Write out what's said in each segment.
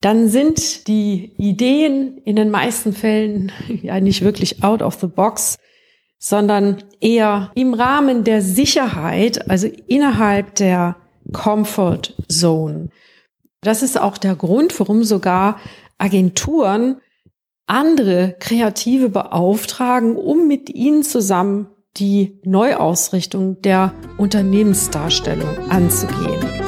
dann sind die Ideen in den meisten Fällen ja nicht wirklich out of the box, sondern eher im Rahmen der Sicherheit, also innerhalb der Comfort Zone. Das ist auch der Grund, warum sogar Agenturen andere Kreative beauftragen, um mit ihnen zusammen die Neuausrichtung der Unternehmensdarstellung anzugehen.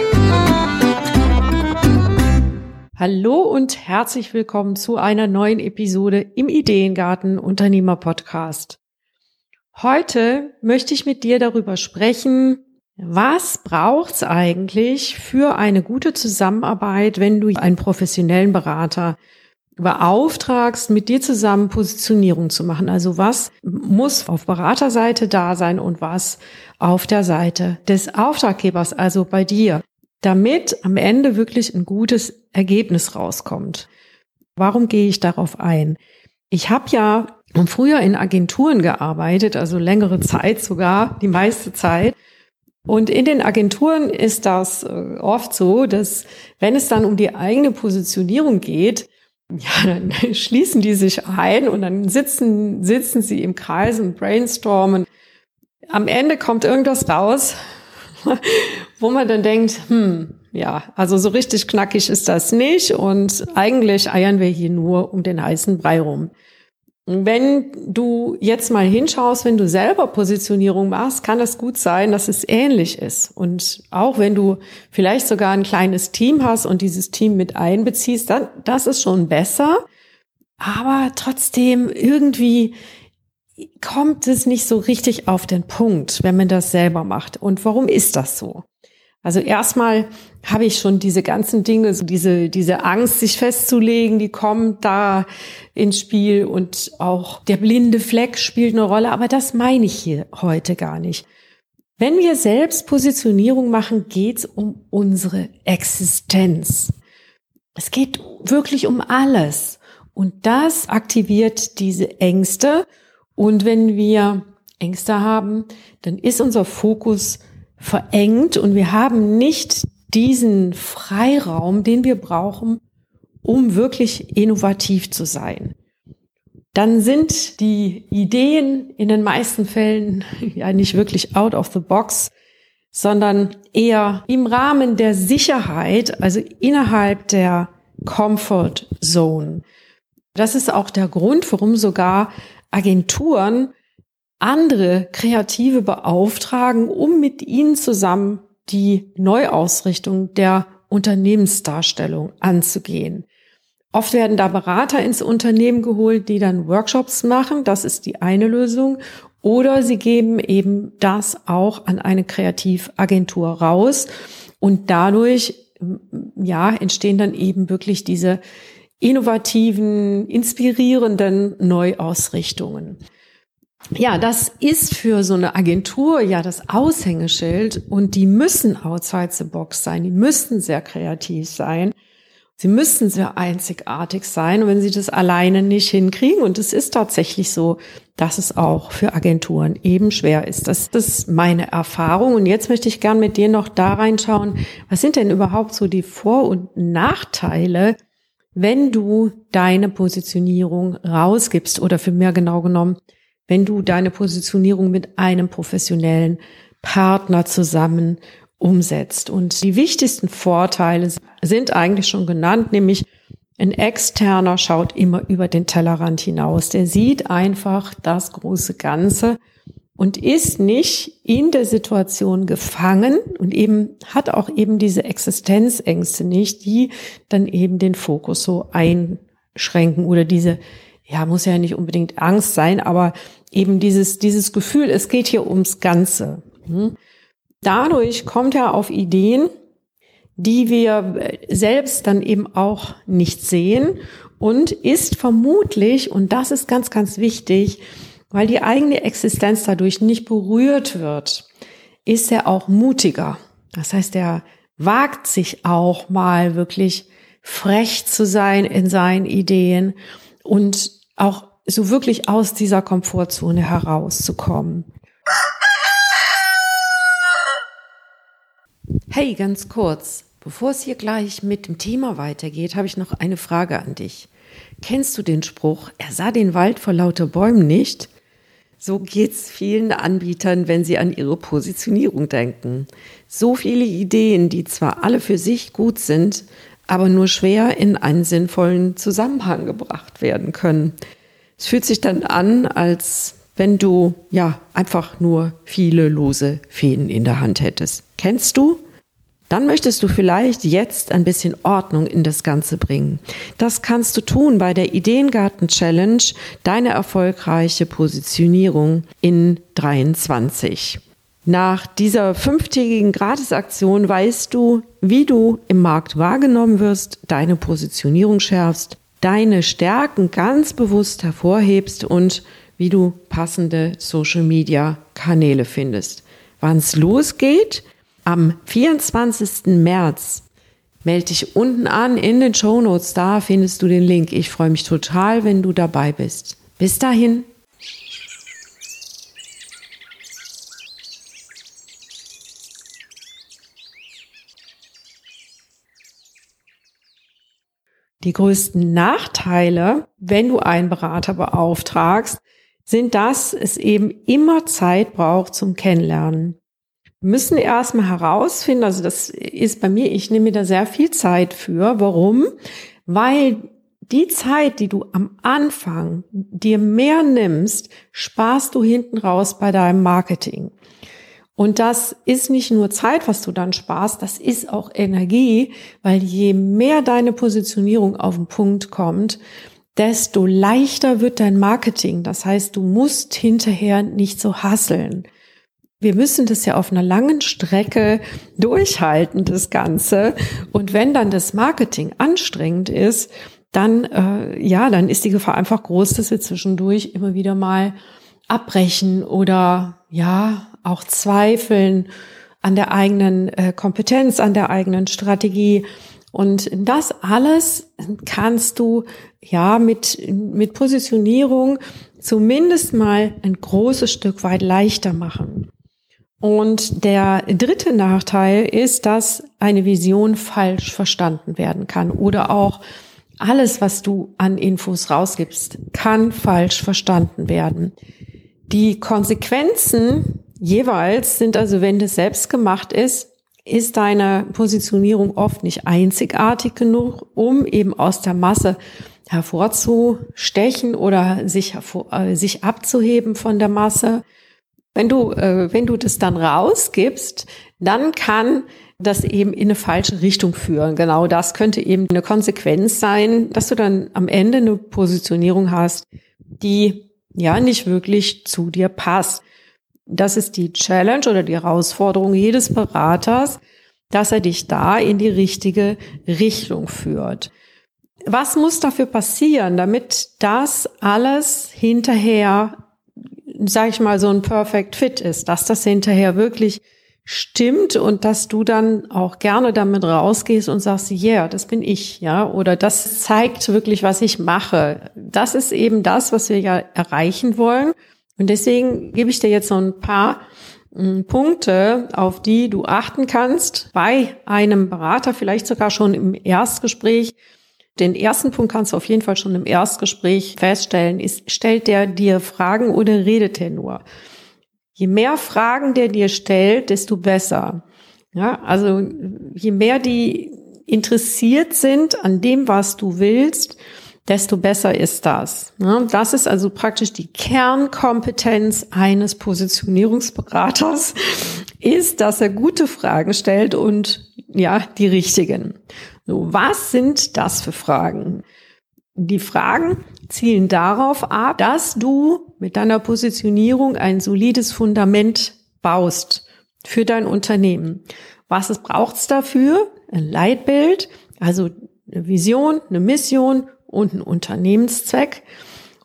Hallo und herzlich willkommen zu einer neuen Episode im Ideengarten Unternehmer Podcast. Heute möchte ich mit dir darüber sprechen, was braucht's eigentlich für eine gute Zusammenarbeit, wenn du einen professionellen Berater beauftragst, mit dir zusammen Positionierung zu machen. Also was muss auf Beraterseite da sein und was auf der Seite des Auftraggebers, also bei dir damit am Ende wirklich ein gutes Ergebnis rauskommt. Warum gehe ich darauf ein? Ich habe ja früher in Agenturen gearbeitet, also längere Zeit sogar, die meiste Zeit. Und in den Agenturen ist das äh, oft so, dass wenn es dann um die eigene Positionierung geht, ja, dann schließen die sich ein und dann sitzen, sitzen sie im Kreis und brainstormen. Am Ende kommt irgendwas raus, wo man dann denkt, hm, ja, also so richtig knackig ist das nicht und eigentlich eiern wir hier nur um den heißen Brei rum. Wenn du jetzt mal hinschaust, wenn du selber Positionierung machst, kann es gut sein, dass es ähnlich ist. Und auch wenn du vielleicht sogar ein kleines Team hast und dieses Team mit einbeziehst, dann, das ist schon besser. Aber trotzdem irgendwie kommt es nicht so richtig auf den Punkt, wenn man das selber macht. Und warum ist das so? Also erstmal habe ich schon diese ganzen Dinge, so diese, diese Angst, sich festzulegen, die kommt da ins Spiel und auch der blinde Fleck spielt eine Rolle, aber das meine ich hier heute gar nicht. Wenn wir selbst Positionierung machen, geht es um unsere Existenz. Es geht wirklich um alles. Und das aktiviert diese Ängste und wenn wir Ängste haben, dann ist unser Fokus verengt und wir haben nicht diesen Freiraum, den wir brauchen, um wirklich innovativ zu sein. Dann sind die Ideen in den meisten Fällen ja nicht wirklich out of the box, sondern eher im Rahmen der Sicherheit, also innerhalb der Comfort Zone. Das ist auch der Grund, warum sogar Agenturen andere Kreative beauftragen, um mit ihnen zusammen die Neuausrichtung der Unternehmensdarstellung anzugehen. Oft werden da Berater ins Unternehmen geholt, die dann Workshops machen. Das ist die eine Lösung. Oder sie geben eben das auch an eine Kreativagentur raus. Und dadurch, ja, entstehen dann eben wirklich diese innovativen, inspirierenden Neuausrichtungen. Ja, das ist für so eine Agentur ja das Aushängeschild und die müssen outside the box sein, die müssen sehr kreativ sein. Sie müssen sehr einzigartig sein, wenn sie das alleine nicht hinkriegen. Und es ist tatsächlich so, dass es auch für Agenturen eben schwer ist. Das ist meine Erfahrung. Und jetzt möchte ich gern mit dir noch da reinschauen, was sind denn überhaupt so die Vor- und Nachteile wenn du deine Positionierung rausgibst oder für mehr genau genommen, wenn du deine Positionierung mit einem professionellen Partner zusammen umsetzt. Und die wichtigsten Vorteile sind eigentlich schon genannt, nämlich ein externer schaut immer über den Tellerrand hinaus. Der sieht einfach das große Ganze und ist nicht in der Situation gefangen und eben hat auch eben diese Existenzängste nicht, die dann eben den Fokus so einschränken oder diese, ja, muss ja nicht unbedingt Angst sein, aber eben dieses, dieses Gefühl, es geht hier ums Ganze. Hm? Dadurch kommt er auf Ideen, die wir selbst dann eben auch nicht sehen und ist vermutlich, und das ist ganz, ganz wichtig, weil die eigene Existenz dadurch nicht berührt wird, ist er auch mutiger. Das heißt, er wagt sich auch mal wirklich frech zu sein in seinen Ideen und auch so wirklich aus dieser Komfortzone herauszukommen. Hey, ganz kurz, bevor es hier gleich mit dem Thema weitergeht, habe ich noch eine Frage an dich. Kennst du den Spruch, er sah den Wald vor lauter Bäumen nicht? So geht's vielen Anbietern, wenn sie an ihre Positionierung denken. So viele Ideen, die zwar alle für sich gut sind, aber nur schwer in einen sinnvollen Zusammenhang gebracht werden können. Es fühlt sich dann an, als wenn du ja einfach nur viele lose Fäden in der Hand hättest. Kennst du? Dann möchtest du vielleicht jetzt ein bisschen Ordnung in das Ganze bringen. Das kannst du tun bei der Ideengarten Challenge, deine erfolgreiche Positionierung in 23. Nach dieser fünftägigen Gratisaktion weißt du, wie du im Markt wahrgenommen wirst, deine Positionierung schärfst, deine Stärken ganz bewusst hervorhebst und wie du passende Social Media Kanäle findest. Wann es losgeht? Am 24. März melde dich unten an in den Show Notes. Da findest du den Link. Ich freue mich total, wenn du dabei bist. Bis dahin. Die größten Nachteile, wenn du einen Berater beauftragst, sind, dass es eben immer Zeit braucht zum Kennenlernen müssen erstmal herausfinden, also das ist bei mir, ich nehme mir da sehr viel Zeit für. Warum? Weil die Zeit, die du am Anfang dir mehr nimmst, sparst du hinten raus bei deinem Marketing. Und das ist nicht nur Zeit, was du dann sparst, das ist auch Energie, weil je mehr deine Positionierung auf den Punkt kommt, desto leichter wird dein Marketing. Das heißt, du musst hinterher nicht so hasseln wir müssen das ja auf einer langen Strecke durchhalten, das Ganze. Und wenn dann das Marketing anstrengend ist, dann, äh, ja, dann ist die Gefahr einfach groß, dass wir zwischendurch immer wieder mal abbrechen oder, ja, auch zweifeln an der eigenen äh, Kompetenz, an der eigenen Strategie. Und das alles kannst du ja mit, mit Positionierung zumindest mal ein großes Stück weit leichter machen. Und der dritte Nachteil ist, dass eine Vision falsch verstanden werden kann oder auch alles, was du an Infos rausgibst, kann falsch verstanden werden. Die Konsequenzen jeweils sind also, wenn das selbst gemacht ist, ist deine Positionierung oft nicht einzigartig genug, um eben aus der Masse hervorzustechen oder sich, hervor, äh, sich abzuheben von der Masse. Wenn du, äh, wenn du das dann rausgibst, dann kann das eben in eine falsche Richtung führen. Genau das könnte eben eine Konsequenz sein, dass du dann am Ende eine Positionierung hast, die ja nicht wirklich zu dir passt. Das ist die Challenge oder die Herausforderung jedes Beraters, dass er dich da in die richtige Richtung führt. Was muss dafür passieren, damit das alles hinterher sage ich mal, so ein Perfect Fit ist, dass das hinterher wirklich stimmt und dass du dann auch gerne damit rausgehst und sagst, yeah, das bin ich, ja, oder das zeigt wirklich, was ich mache. Das ist eben das, was wir ja erreichen wollen. Und deswegen gebe ich dir jetzt so ein paar hm, Punkte, auf die du achten kannst bei einem Berater, vielleicht sogar schon im Erstgespräch, den ersten Punkt kannst du auf jeden Fall schon im Erstgespräch feststellen. Ist, stellt der dir Fragen oder redet er nur? Je mehr Fragen der dir stellt, desto besser. Ja, also je mehr die interessiert sind an dem, was du willst, desto besser ist das. Das ist also praktisch die Kernkompetenz eines Positionierungsberaters, ist, dass er gute Fragen stellt und ja, die richtigen. So, was sind das für Fragen? Die Fragen zielen darauf ab, dass du mit deiner Positionierung ein solides Fundament baust für dein Unternehmen. Was braucht es dafür? Ein Leitbild, also eine Vision, eine Mission und einen Unternehmenszweck.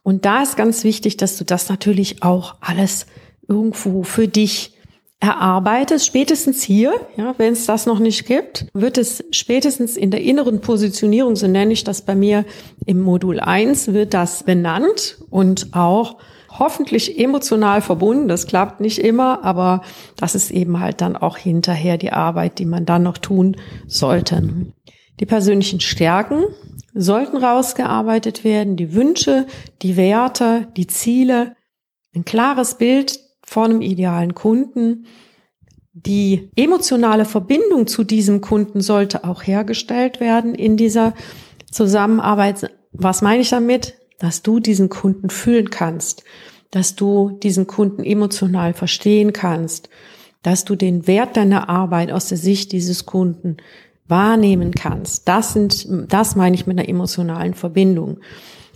Und da ist ganz wichtig, dass du das natürlich auch alles irgendwo für dich erarbeitest, spätestens hier, ja, wenn es das noch nicht gibt, wird es spätestens in der inneren Positionierung, so nenne ich das bei mir im Modul 1, wird das benannt und auch hoffentlich emotional verbunden. Das klappt nicht immer, aber das ist eben halt dann auch hinterher die Arbeit, die man dann noch tun sollte. Die persönlichen Stärken sollten rausgearbeitet werden, die Wünsche, die Werte, die Ziele, ein klares Bild vor einem idealen Kunden. Die emotionale Verbindung zu diesem Kunden sollte auch hergestellt werden in dieser Zusammenarbeit. Was meine ich damit? Dass du diesen Kunden fühlen kannst, dass du diesen Kunden emotional verstehen kannst, dass du den Wert deiner Arbeit aus der Sicht dieses Kunden wahrnehmen kannst. Das sind, das meine ich mit einer emotionalen Verbindung.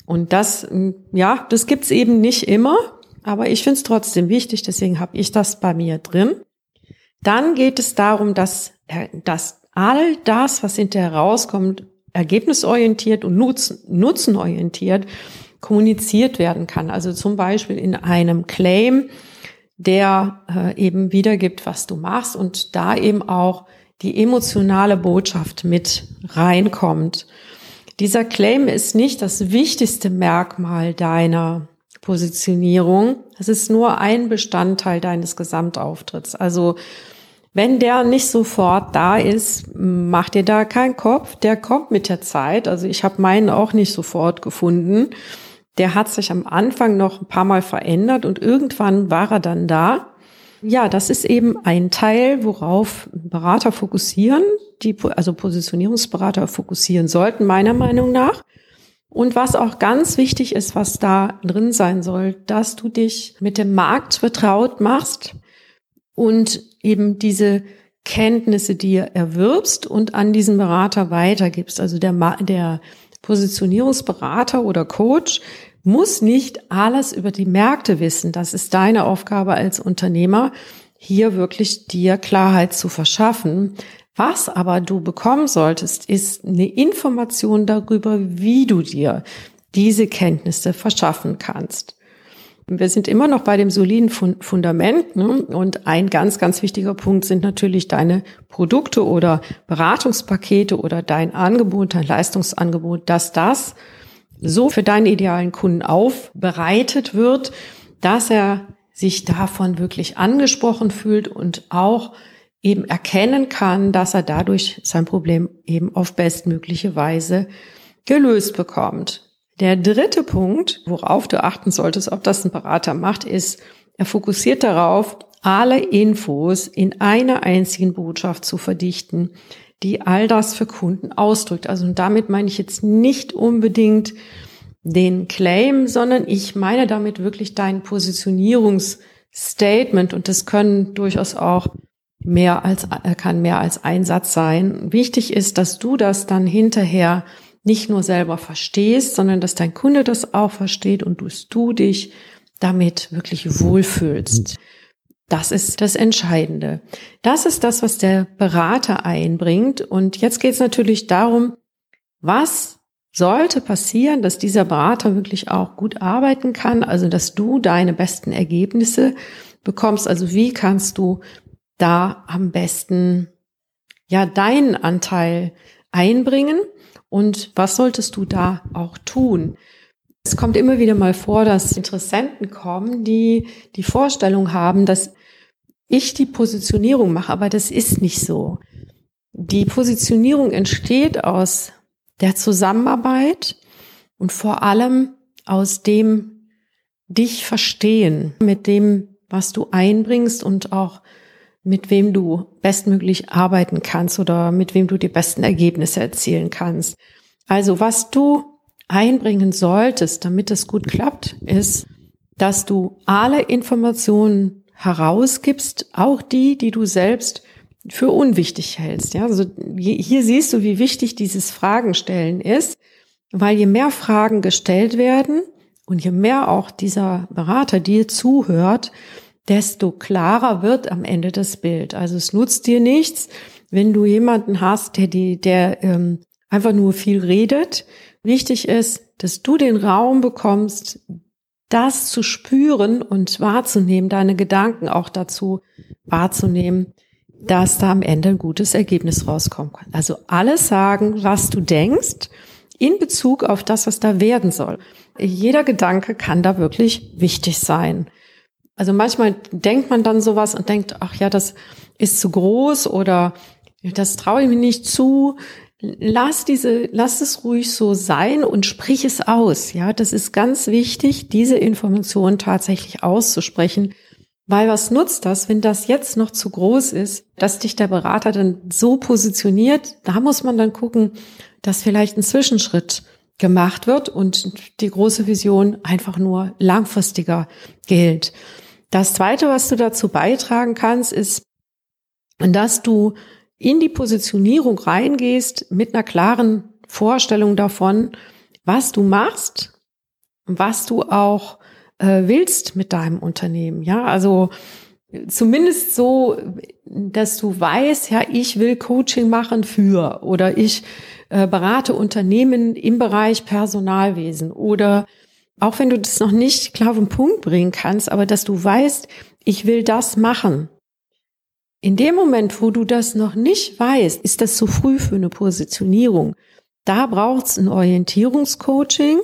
Und das, ja, das gibt's eben nicht immer. Aber ich finde es trotzdem wichtig, deswegen habe ich das bei mir drin. Dann geht es darum, dass, äh, dass all das, was hinterher rauskommt, ergebnisorientiert und nutzen, nutzenorientiert kommuniziert werden kann. Also zum Beispiel in einem Claim, der äh, eben wiedergibt, was du machst und da eben auch die emotionale Botschaft mit reinkommt. Dieser Claim ist nicht das wichtigste Merkmal deiner Positionierung. Es ist nur ein Bestandteil deines Gesamtauftritts. Also wenn der nicht sofort da ist, mach dir da keinen Kopf. Der kommt mit der Zeit. Also ich habe meinen auch nicht sofort gefunden. Der hat sich am Anfang noch ein paar Mal verändert und irgendwann war er dann da. Ja, das ist eben ein Teil, worauf Berater fokussieren, die, also Positionierungsberater fokussieren sollten, meiner Meinung nach. Und was auch ganz wichtig ist, was da drin sein soll, dass du dich mit dem Markt vertraut machst und eben diese Kenntnisse dir erwirbst und an diesen Berater weitergibst. Also der, der Positionierungsberater oder Coach muss nicht alles über die Märkte wissen. Das ist deine Aufgabe als Unternehmer, hier wirklich dir Klarheit zu verschaffen. Was aber du bekommen solltest, ist eine Information darüber, wie du dir diese Kenntnisse verschaffen kannst. Wir sind immer noch bei dem soliden Fundament ne? und ein ganz, ganz wichtiger Punkt sind natürlich deine Produkte oder Beratungspakete oder dein Angebot, dein Leistungsangebot, dass das so für deinen idealen Kunden aufbereitet wird, dass er sich davon wirklich angesprochen fühlt und auch eben erkennen kann, dass er dadurch sein Problem eben auf bestmögliche Weise gelöst bekommt. Der dritte Punkt, worauf du achten solltest, ob das ein Berater macht, ist, er fokussiert darauf, alle Infos in einer einzigen Botschaft zu verdichten, die all das für Kunden ausdrückt. Also damit meine ich jetzt nicht unbedingt den Claim, sondern ich meine damit wirklich dein Positionierungsstatement und das können durchaus auch mehr als, kann mehr als ein Satz sein. Wichtig ist, dass du das dann hinterher nicht nur selber verstehst, sondern dass dein Kunde das auch versteht und du dich damit wirklich wohlfühlst. Das ist das Entscheidende. Das ist das, was der Berater einbringt. Und jetzt geht es natürlich darum, was sollte passieren, dass dieser Berater wirklich auch gut arbeiten kann, also dass du deine besten Ergebnisse bekommst. Also wie kannst du da am besten ja deinen Anteil einbringen und was solltest du da auch tun? Es kommt immer wieder mal vor, dass Interessenten kommen, die die Vorstellung haben, dass ich die Positionierung mache, aber das ist nicht so. Die Positionierung entsteht aus der Zusammenarbeit und vor allem aus dem dich verstehen, mit dem, was du einbringst und auch mit wem du bestmöglich arbeiten kannst oder mit wem du die besten Ergebnisse erzielen kannst. Also was du einbringen solltest, damit es gut klappt, ist, dass du alle Informationen herausgibst, auch die, die du selbst für unwichtig hältst. Ja, also hier siehst du, wie wichtig dieses Fragenstellen ist, weil je mehr Fragen gestellt werden und je mehr auch dieser Berater dir zuhört, desto klarer wird am Ende das Bild. Also es nutzt dir nichts, wenn du jemanden hast, der die, der ähm, einfach nur viel redet wichtig ist, dass du den Raum bekommst, das zu spüren und wahrzunehmen, deine Gedanken auch dazu wahrzunehmen, dass da am Ende ein gutes Ergebnis rauskommen kann. Also alles sagen, was du denkst, in Bezug auf das, was da werden soll. Jeder Gedanke kann da wirklich wichtig sein. Also manchmal denkt man dann sowas und denkt, ach ja, das ist zu groß oder das traue ich mir nicht zu. Lass diese, lass es ruhig so sein und sprich es aus. Ja, das ist ganz wichtig, diese Information tatsächlich auszusprechen. Weil was nutzt das, wenn das jetzt noch zu groß ist, dass dich der Berater dann so positioniert? Da muss man dann gucken, dass vielleicht ein Zwischenschritt gemacht wird und die große Vision einfach nur langfristiger gilt. Das zweite, was du dazu beitragen kannst, ist, dass du in die Positionierung reingehst mit einer klaren Vorstellung davon, was du machst, was du auch äh, willst mit deinem Unternehmen. Ja, also zumindest so, dass du weißt, ja, ich will Coaching machen für oder ich äh, berate Unternehmen im Bereich Personalwesen oder auch wenn du das noch nicht klar auf den Punkt bringen kannst, aber dass du weißt, ich will das machen. In dem Moment, wo du das noch nicht weißt, ist das zu früh für eine Positionierung. Da braucht's ein Orientierungscoaching,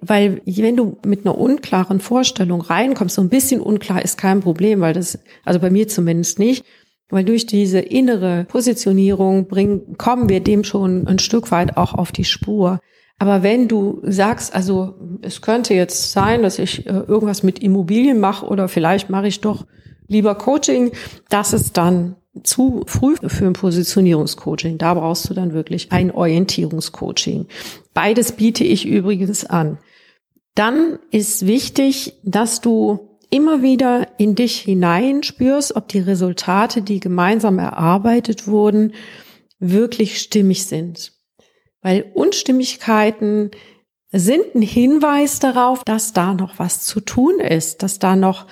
weil wenn du mit einer unklaren Vorstellung reinkommst, so ein bisschen unklar ist kein Problem, weil das, also bei mir zumindest nicht, weil durch diese innere Positionierung bringen, kommen wir dem schon ein Stück weit auch auf die Spur. Aber wenn du sagst, also es könnte jetzt sein, dass ich äh, irgendwas mit Immobilien mache oder vielleicht mache ich doch lieber Coaching, das ist dann zu früh für ein Positionierungscoaching. Da brauchst du dann wirklich ein Orientierungscoaching. Beides biete ich übrigens an. Dann ist wichtig, dass du immer wieder in dich hineinspürst, ob die Resultate, die gemeinsam erarbeitet wurden, wirklich stimmig sind. Weil Unstimmigkeiten sind ein Hinweis darauf, dass da noch was zu tun ist, dass da noch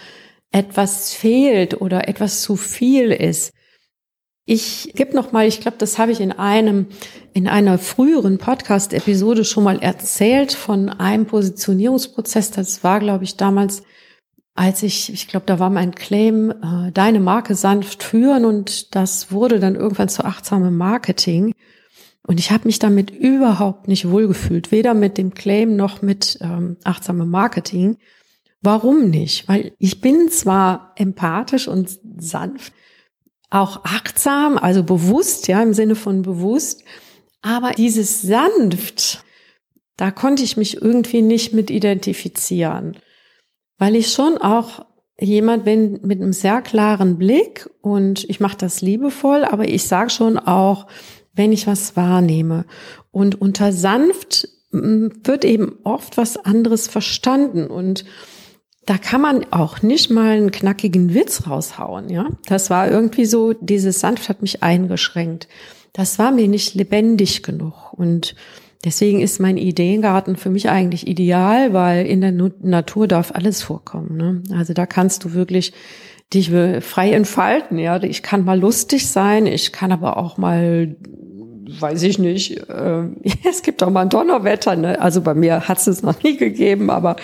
etwas fehlt oder etwas zu viel ist. Ich gebe noch mal, ich glaube, das habe ich in einem in einer früheren Podcast-Episode schon mal erzählt von einem Positionierungsprozess. Das war, glaube ich, damals, als ich, ich glaube, da war mein Claim, äh, deine Marke sanft führen und das wurde dann irgendwann zu achtsamem Marketing. Und ich habe mich damit überhaupt nicht wohlgefühlt, weder mit dem Claim noch mit ähm, achtsamem Marketing. Warum nicht? Weil ich bin zwar empathisch und sanft, auch achtsam, also bewusst, ja, im Sinne von bewusst, aber dieses sanft, da konnte ich mich irgendwie nicht mit identifizieren, weil ich schon auch jemand bin mit einem sehr klaren Blick und ich mache das liebevoll, aber ich sage schon auch, wenn ich was wahrnehme. Und unter sanft wird eben oft was anderes verstanden und da kann man auch nicht mal einen knackigen Witz raushauen, ja. Das war irgendwie so, dieses Sanft hat mich eingeschränkt. Das war mir nicht lebendig genug. Und deswegen ist mein Ideengarten für mich eigentlich ideal, weil in der Natur darf alles vorkommen. Ne? Also da kannst du wirklich dich frei entfalten, ja. Ich kann mal lustig sein, ich kann aber auch mal weiß ich nicht, äh, es gibt auch mal ein Donnerwetter, ne? Also bei mir hat es noch nie gegeben, aber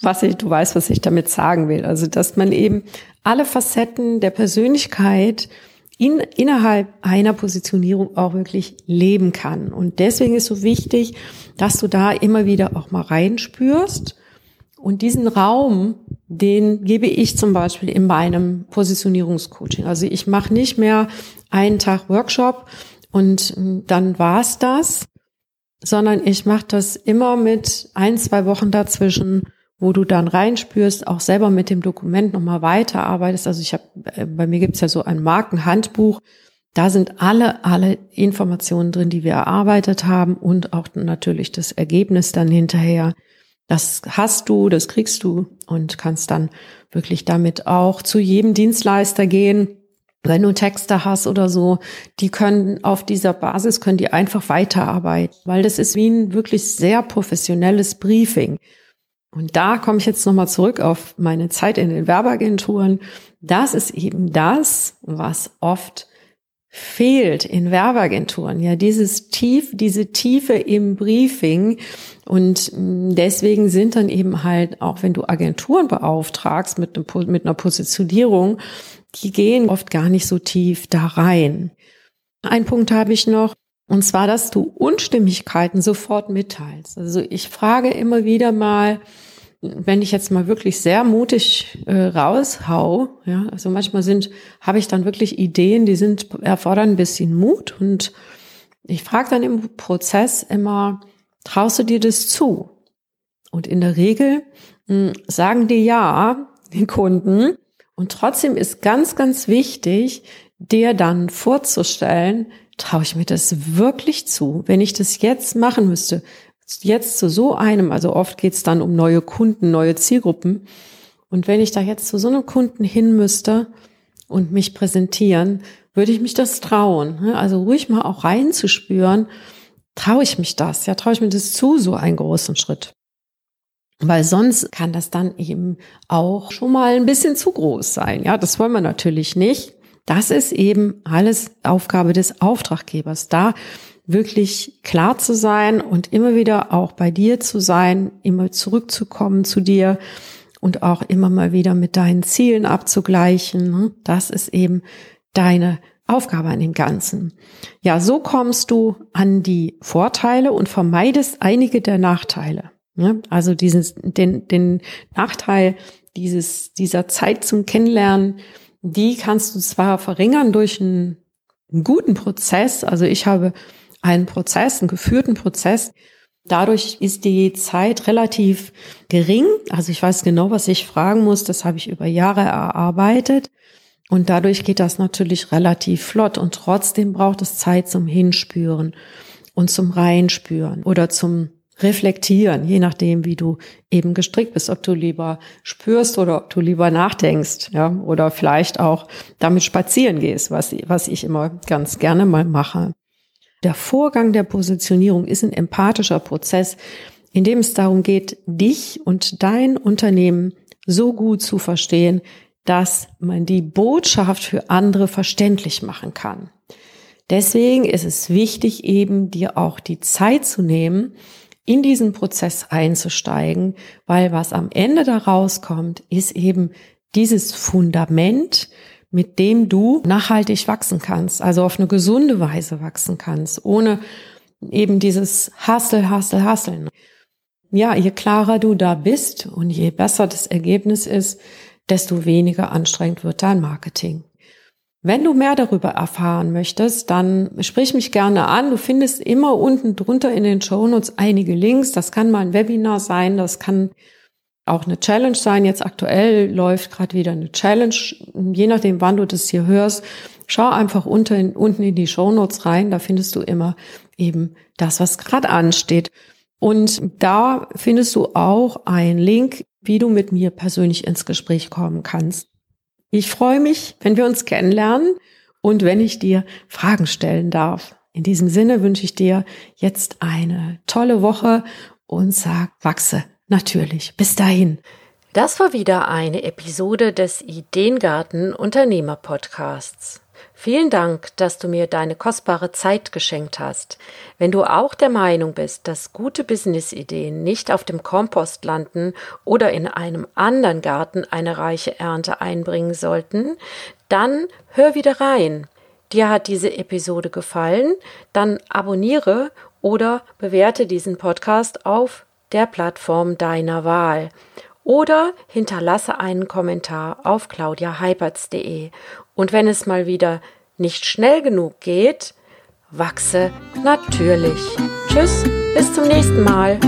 was ich, du weißt, was ich damit sagen will. Also, dass man eben alle Facetten der Persönlichkeit in, innerhalb einer Positionierung auch wirklich leben kann. Und deswegen ist so wichtig, dass du da immer wieder auch mal reinspürst. Und diesen Raum, den gebe ich zum Beispiel in meinem Positionierungscoaching. Also ich mache nicht mehr einen Tag Workshop und dann war's das, sondern ich mache das immer mit ein, zwei Wochen dazwischen wo du dann reinspürst, auch selber mit dem Dokument nochmal weiterarbeitest. Also ich habe, äh, bei mir gibt's ja so ein Markenhandbuch. Da sind alle, alle Informationen drin, die wir erarbeitet haben und auch natürlich das Ergebnis dann hinterher. Das hast du, das kriegst du und kannst dann wirklich damit auch zu jedem Dienstleister gehen. Wenn du Texte hast oder so, die können auf dieser Basis, können die einfach weiterarbeiten, weil das ist wie ein wirklich sehr professionelles Briefing. Und da komme ich jetzt nochmal zurück auf meine Zeit in den Werbeagenturen. Das ist eben das, was oft fehlt in Werbeagenturen. Ja, dieses Tief, diese Tiefe im Briefing. Und mm, deswegen sind dann eben halt, auch wenn du Agenturen beauftragst mit, einem, mit einer Positionierung, die gehen oft gar nicht so tief da rein. Ein Punkt habe ich noch, und zwar, dass du Unstimmigkeiten sofort mitteilst. Also ich frage immer wieder mal, wenn ich jetzt mal wirklich sehr mutig äh, raushau, ja, also manchmal sind, habe ich dann wirklich Ideen, die sind, erfordern ein bisschen Mut und ich frage dann im Prozess immer, traust du dir das zu? Und in der Regel mh, hm, sagen die ja, die Kunden. Und trotzdem ist ganz, ganz wichtig, dir dann vorzustellen, traue ich mir das wirklich zu, wenn ich das jetzt machen müsste, jetzt zu so einem, also oft geht's dann um neue Kunden, neue Zielgruppen. Und wenn ich da jetzt zu so einem Kunden hin müsste und mich präsentieren, würde ich mich das trauen. Ne? Also ruhig mal auch reinzuspüren, traue ich mich das? Ja, traue ich mir das zu, so einen großen Schritt. Weil sonst kann das dann eben auch schon mal ein bisschen zu groß sein. Ja, das wollen wir natürlich nicht. Das ist eben alles Aufgabe des Auftraggebers. Da wirklich klar zu sein und immer wieder auch bei dir zu sein, immer zurückzukommen zu dir und auch immer mal wieder mit deinen Zielen abzugleichen. Ne? Das ist eben deine Aufgabe an dem Ganzen. Ja, so kommst du an die Vorteile und vermeidest einige der Nachteile. Ne? Also dieses, den, den Nachteil dieses, dieser Zeit zum Kennenlernen, die kannst du zwar verringern durch einen, einen guten Prozess. Also ich habe einen Prozess, einen geführten Prozess. Dadurch ist die Zeit relativ gering. Also ich weiß genau, was ich fragen muss. Das habe ich über Jahre erarbeitet. Und dadurch geht das natürlich relativ flott. Und trotzdem braucht es Zeit zum Hinspüren und zum Reinspüren oder zum Reflektieren, je nachdem, wie du eben gestrickt bist, ob du lieber spürst oder ob du lieber nachdenkst, ja, oder vielleicht auch damit spazieren gehst, was, was ich immer ganz gerne mal mache. Der Vorgang der Positionierung ist ein empathischer Prozess, in dem es darum geht, dich und dein Unternehmen so gut zu verstehen, dass man die Botschaft für andere verständlich machen kann. Deswegen ist es wichtig, eben dir auch die Zeit zu nehmen, in diesen Prozess einzusteigen, weil was am Ende da rauskommt, ist eben dieses Fundament, mit dem du nachhaltig wachsen kannst, also auf eine gesunde Weise wachsen kannst, ohne eben dieses Hassel, Hassel, Hasseln. Ja, je klarer du da bist und je besser das Ergebnis ist, desto weniger anstrengend wird dein Marketing. Wenn du mehr darüber erfahren möchtest, dann sprich mich gerne an. Du findest immer unten drunter in den Shownotes einige Links. Das kann mal ein Webinar sein, das kann auch eine Challenge sein. Jetzt aktuell läuft gerade wieder eine Challenge. Je nachdem, wann du das hier hörst, schau einfach unter unten in die Show Notes rein. Da findest du immer eben das, was gerade ansteht. Und da findest du auch einen Link, wie du mit mir persönlich ins Gespräch kommen kannst. Ich freue mich, wenn wir uns kennenlernen und wenn ich dir Fragen stellen darf. In diesem Sinne wünsche ich dir jetzt eine tolle Woche und sag, wachse Natürlich. Bis dahin. Das war wieder eine Episode des Ideengarten Unternehmer Podcasts. Vielen Dank, dass du mir deine kostbare Zeit geschenkt hast. Wenn du auch der Meinung bist, dass gute Businessideen nicht auf dem Kompost landen oder in einem anderen Garten eine reiche Ernte einbringen sollten, dann hör wieder rein. Dir hat diese Episode gefallen? Dann abonniere oder bewerte diesen Podcast auf der Plattform deiner Wahl oder hinterlasse einen Kommentar auf claudiaheipertz.de. Und wenn es mal wieder nicht schnell genug geht, wachse natürlich. Tschüss, bis zum nächsten Mal.